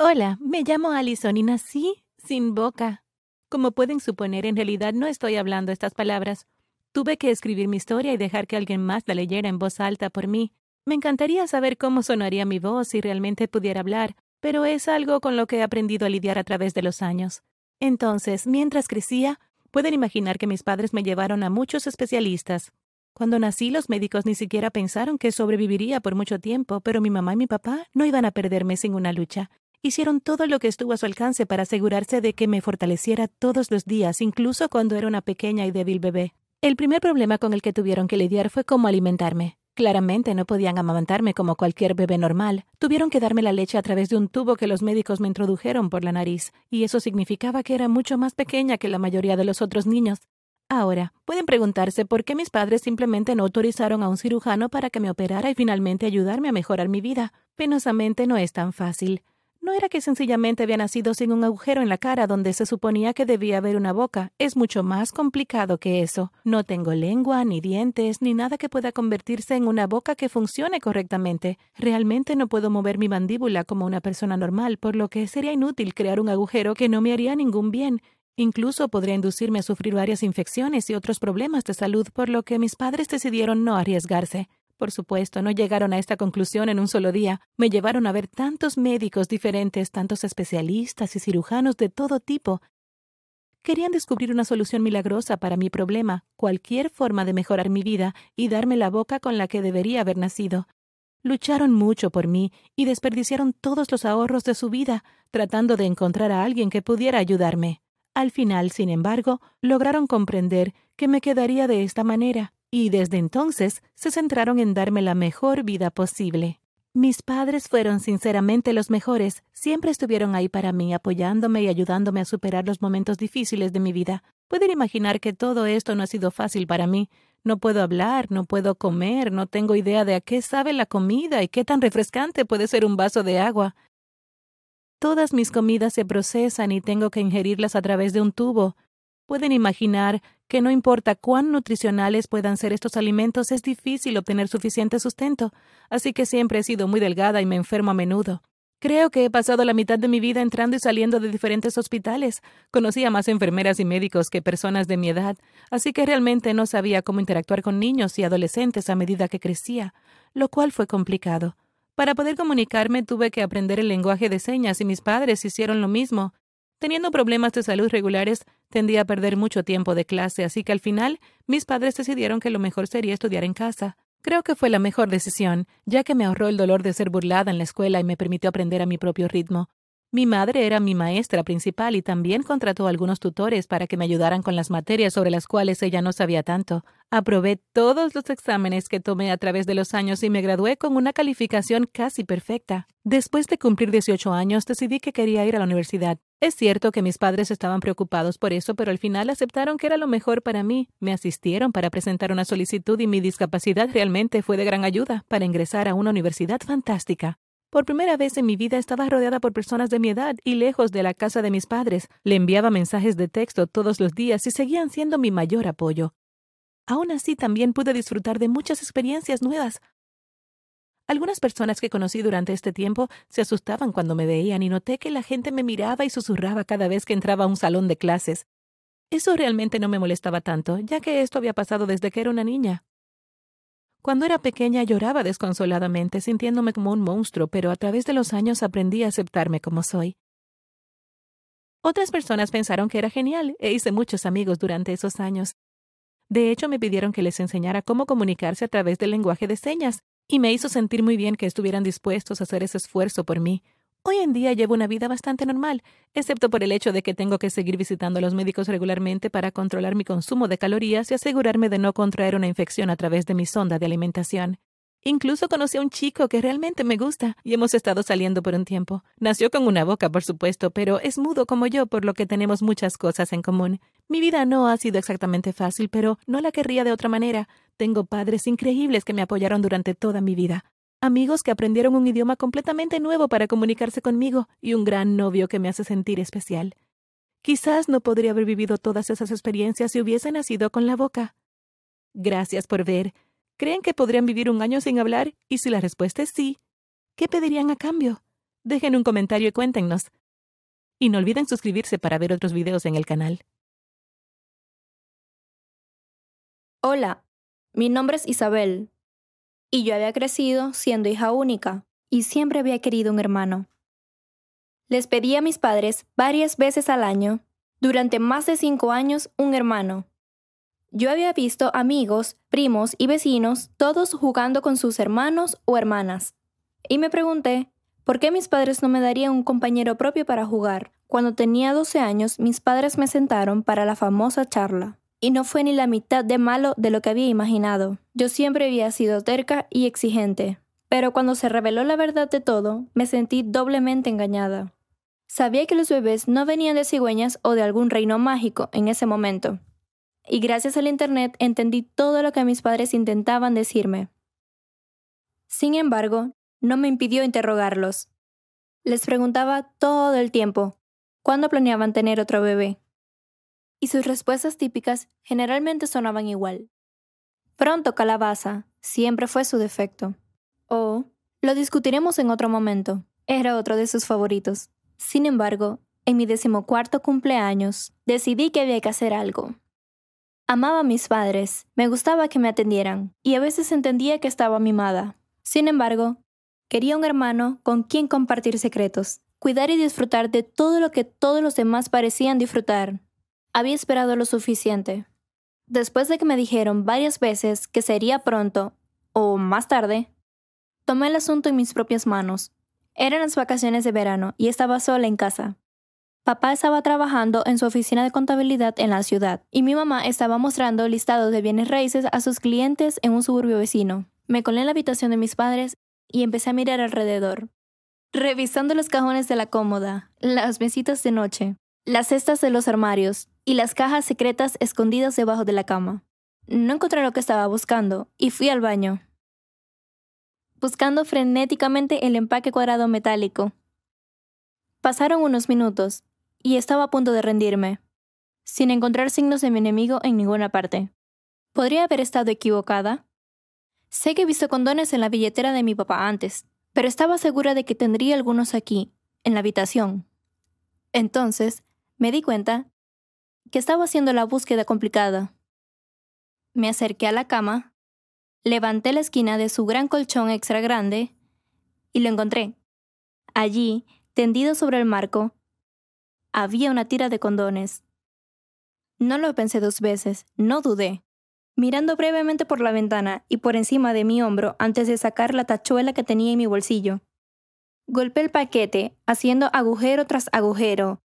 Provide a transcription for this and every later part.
Hola, me llamo Allison y nací sin boca. Como pueden suponer, en realidad no estoy hablando estas palabras. Tuve que escribir mi historia y dejar que alguien más la leyera en voz alta por mí. Me encantaría saber cómo sonaría mi voz si realmente pudiera hablar, pero es algo con lo que he aprendido a lidiar a través de los años. Entonces, mientras crecía, pueden imaginar que mis padres me llevaron a muchos especialistas. Cuando nací, los médicos ni siquiera pensaron que sobreviviría por mucho tiempo, pero mi mamá y mi papá no iban a perderme sin una lucha. Hicieron todo lo que estuvo a su alcance para asegurarse de que me fortaleciera todos los días, incluso cuando era una pequeña y débil bebé. El primer problema con el que tuvieron que lidiar fue cómo alimentarme. Claramente no podían amamantarme como cualquier bebé normal. Tuvieron que darme la leche a través de un tubo que los médicos me introdujeron por la nariz, y eso significaba que era mucho más pequeña que la mayoría de los otros niños. Ahora, pueden preguntarse por qué mis padres simplemente no autorizaron a un cirujano para que me operara y finalmente ayudarme a mejorar mi vida. Penosamente no es tan fácil. No era que sencillamente había nacido sin un agujero en la cara donde se suponía que debía haber una boca. Es mucho más complicado que eso. No tengo lengua, ni dientes, ni nada que pueda convertirse en una boca que funcione correctamente. Realmente no puedo mover mi mandíbula como una persona normal, por lo que sería inútil crear un agujero que no me haría ningún bien. Incluso podría inducirme a sufrir varias infecciones y otros problemas de salud, por lo que mis padres decidieron no arriesgarse. Por supuesto, no llegaron a esta conclusión en un solo día. Me llevaron a ver tantos médicos diferentes, tantos especialistas y cirujanos de todo tipo. Querían descubrir una solución milagrosa para mi problema, cualquier forma de mejorar mi vida y darme la boca con la que debería haber nacido. Lucharon mucho por mí y desperdiciaron todos los ahorros de su vida tratando de encontrar a alguien que pudiera ayudarme. Al final, sin embargo, lograron comprender que me quedaría de esta manera y desde entonces se centraron en darme la mejor vida posible. Mis padres fueron sinceramente los mejores, siempre estuvieron ahí para mí, apoyándome y ayudándome a superar los momentos difíciles de mi vida. Pueden imaginar que todo esto no ha sido fácil para mí. No puedo hablar, no puedo comer, no tengo idea de a qué sabe la comida y qué tan refrescante puede ser un vaso de agua. Todas mis comidas se procesan y tengo que ingerirlas a través de un tubo. Pueden imaginar que no importa cuán nutricionales puedan ser estos alimentos, es difícil obtener suficiente sustento, así que siempre he sido muy delgada y me enfermo a menudo. Creo que he pasado la mitad de mi vida entrando y saliendo de diferentes hospitales. Conocí a más enfermeras y médicos que personas de mi edad, así que realmente no sabía cómo interactuar con niños y adolescentes a medida que crecía, lo cual fue complicado. Para poder comunicarme tuve que aprender el lenguaje de señas y mis padres hicieron lo mismo. Teniendo problemas de salud regulares, tendía a perder mucho tiempo de clase, así que al final mis padres decidieron que lo mejor sería estudiar en casa. Creo que fue la mejor decisión, ya que me ahorró el dolor de ser burlada en la escuela y me permitió aprender a mi propio ritmo. Mi madre era mi maestra principal y también contrató a algunos tutores para que me ayudaran con las materias sobre las cuales ella no sabía tanto. Aprobé todos los exámenes que tomé a través de los años y me gradué con una calificación casi perfecta. Después de cumplir 18 años, decidí que quería ir a la universidad. Es cierto que mis padres estaban preocupados por eso, pero al final aceptaron que era lo mejor para mí. Me asistieron para presentar una solicitud y mi discapacidad realmente fue de gran ayuda para ingresar a una universidad fantástica. Por primera vez en mi vida estaba rodeada por personas de mi edad y lejos de la casa de mis padres. Le enviaba mensajes de texto todos los días y seguían siendo mi mayor apoyo. Aún así también pude disfrutar de muchas experiencias nuevas. Algunas personas que conocí durante este tiempo se asustaban cuando me veían y noté que la gente me miraba y susurraba cada vez que entraba a un salón de clases. Eso realmente no me molestaba tanto, ya que esto había pasado desde que era una niña. Cuando era pequeña lloraba desconsoladamente, sintiéndome como un monstruo, pero a través de los años aprendí a aceptarme como soy. Otras personas pensaron que era genial e hice muchos amigos durante esos años. De hecho, me pidieron que les enseñara cómo comunicarse a través del lenguaje de señas, y me hizo sentir muy bien que estuvieran dispuestos a hacer ese esfuerzo por mí. Hoy en día llevo una vida bastante normal, excepto por el hecho de que tengo que seguir visitando a los médicos regularmente para controlar mi consumo de calorías y asegurarme de no contraer una infección a través de mi sonda de alimentación. Incluso conocí a un chico que realmente me gusta y hemos estado saliendo por un tiempo. Nació con una boca, por supuesto, pero es mudo como yo, por lo que tenemos muchas cosas en común. Mi vida no ha sido exactamente fácil, pero no la querría de otra manera. Tengo padres increíbles que me apoyaron durante toda mi vida amigos que aprendieron un idioma completamente nuevo para comunicarse conmigo y un gran novio que me hace sentir especial. Quizás no podría haber vivido todas esas experiencias si hubiese nacido con la boca. Gracias por ver. ¿Creen que podrían vivir un año sin hablar? Y si la respuesta es sí, ¿qué pedirían a cambio? Dejen un comentario y cuéntenos. Y no olviden suscribirse para ver otros videos en el canal. Hola, mi nombre es Isabel. Y yo había crecido siendo hija única y siempre había querido un hermano. Les pedí a mis padres varias veces al año, durante más de cinco años, un hermano. Yo había visto amigos, primos y vecinos, todos jugando con sus hermanos o hermanas. Y me pregunté, ¿por qué mis padres no me darían un compañero propio para jugar? Cuando tenía 12 años, mis padres me sentaron para la famosa charla. Y no fue ni la mitad de malo de lo que había imaginado. Yo siempre había sido terca y exigente. Pero cuando se reveló la verdad de todo, me sentí doblemente engañada. Sabía que los bebés no venían de cigüeñas o de algún reino mágico en ese momento. Y gracias al Internet entendí todo lo que mis padres intentaban decirme. Sin embargo, no me impidió interrogarlos. Les preguntaba todo el tiempo, ¿cuándo planeaban tener otro bebé? Y sus respuestas típicas generalmente sonaban igual. Pronto, calabaza, siempre fue su defecto. O, lo discutiremos en otro momento, era otro de sus favoritos. Sin embargo, en mi decimocuarto cumpleaños, decidí que había que hacer algo. Amaba a mis padres, me gustaba que me atendieran, y a veces entendía que estaba mimada. Sin embargo, quería un hermano con quien compartir secretos, cuidar y disfrutar de todo lo que todos los demás parecían disfrutar. Había esperado lo suficiente. Después de que me dijeron varias veces que sería pronto, o más tarde, tomé el asunto en mis propias manos eran las vacaciones de verano y estaba sola en casa. Papá estaba trabajando en su oficina de contabilidad en la ciudad y mi mamá estaba mostrando listados de bienes raíces a sus clientes en un suburbio vecino. Me colé en la habitación de mis padres y empecé a mirar alrededor, revisando los cajones de la cómoda, las mesitas de noche, las cestas de los armarios y las cajas secretas escondidas debajo de la cama. No encontré lo que estaba buscando y fui al baño buscando frenéticamente el empaque cuadrado metálico. Pasaron unos minutos, y estaba a punto de rendirme, sin encontrar signos de mi enemigo en ninguna parte. ¿Podría haber estado equivocada? Sé que he visto condones en la billetera de mi papá antes, pero estaba segura de que tendría algunos aquí, en la habitación. Entonces, me di cuenta que estaba haciendo la búsqueda complicada. Me acerqué a la cama Levanté la esquina de su gran colchón extra grande y lo encontré. Allí, tendido sobre el marco, había una tira de condones. No lo pensé dos veces, no dudé. Mirando brevemente por la ventana y por encima de mi hombro antes de sacar la tachuela que tenía en mi bolsillo. Golpeé el paquete, haciendo agujero tras agujero,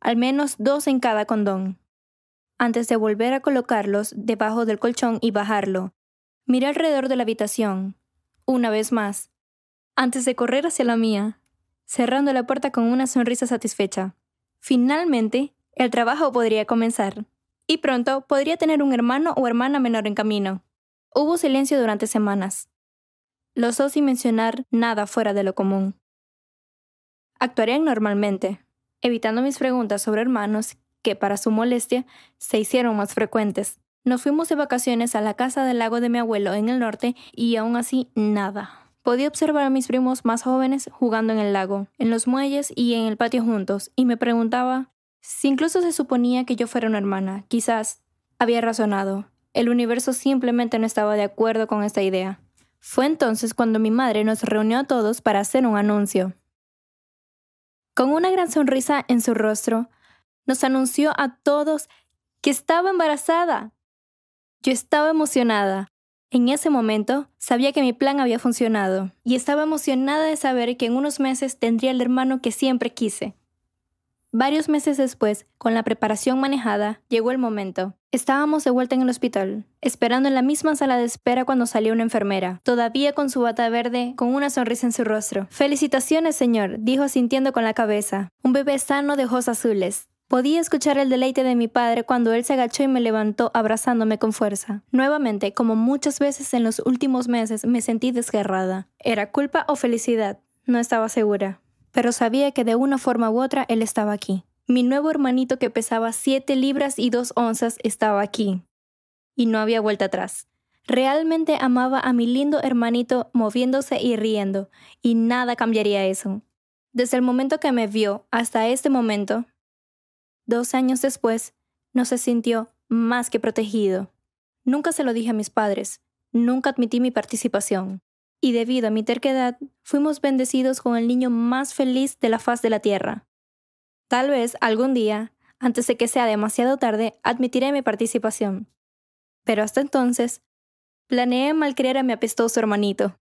al menos dos en cada condón, antes de volver a colocarlos debajo del colchón y bajarlo, Miré alrededor de la habitación, una vez más, antes de correr hacia la mía, cerrando la puerta con una sonrisa satisfecha. Finalmente, el trabajo podría comenzar, y pronto podría tener un hermano o hermana menor en camino. Hubo silencio durante semanas, los dos sin mencionar nada fuera de lo común. Actuarían normalmente, evitando mis preguntas sobre hermanos que, para su molestia, se hicieron más frecuentes. Nos fuimos de vacaciones a la casa del lago de mi abuelo en el norte y aún así nada. Podía observar a mis primos más jóvenes jugando en el lago, en los muelles y en el patio juntos, y me preguntaba si incluso se suponía que yo fuera una hermana. Quizás había razonado. El universo simplemente no estaba de acuerdo con esta idea. Fue entonces cuando mi madre nos reunió a todos para hacer un anuncio. Con una gran sonrisa en su rostro, nos anunció a todos que estaba embarazada. Yo estaba emocionada. En ese momento sabía que mi plan había funcionado y estaba emocionada de saber que en unos meses tendría el hermano que siempre quise. Varios meses después, con la preparación manejada, llegó el momento. Estábamos de vuelta en el hospital, esperando en la misma sala de espera cuando salió una enfermera, todavía con su bata verde, con una sonrisa en su rostro. Felicitaciones, señor, dijo sintiendo con la cabeza. Un bebé sano de ojos azules. Podía escuchar el deleite de mi padre cuando él se agachó y me levantó abrazándome con fuerza. Nuevamente, como muchas veces en los últimos meses, me sentí desgarrada. ¿Era culpa o felicidad? No estaba segura. Pero sabía que de una forma u otra él estaba aquí. Mi nuevo hermanito que pesaba siete libras y dos onzas estaba aquí. Y no había vuelta atrás. Realmente amaba a mi lindo hermanito moviéndose y riendo, y nada cambiaría eso. Desde el momento que me vio hasta este momento, dos años después, no se sintió más que protegido. Nunca se lo dije a mis padres, nunca admití mi participación, y debido a mi terquedad, fuimos bendecidos con el niño más feliz de la faz de la tierra. Tal vez algún día, antes de que sea demasiado tarde, admitiré mi participación. Pero hasta entonces, planeé malcriar a mi apestoso hermanito.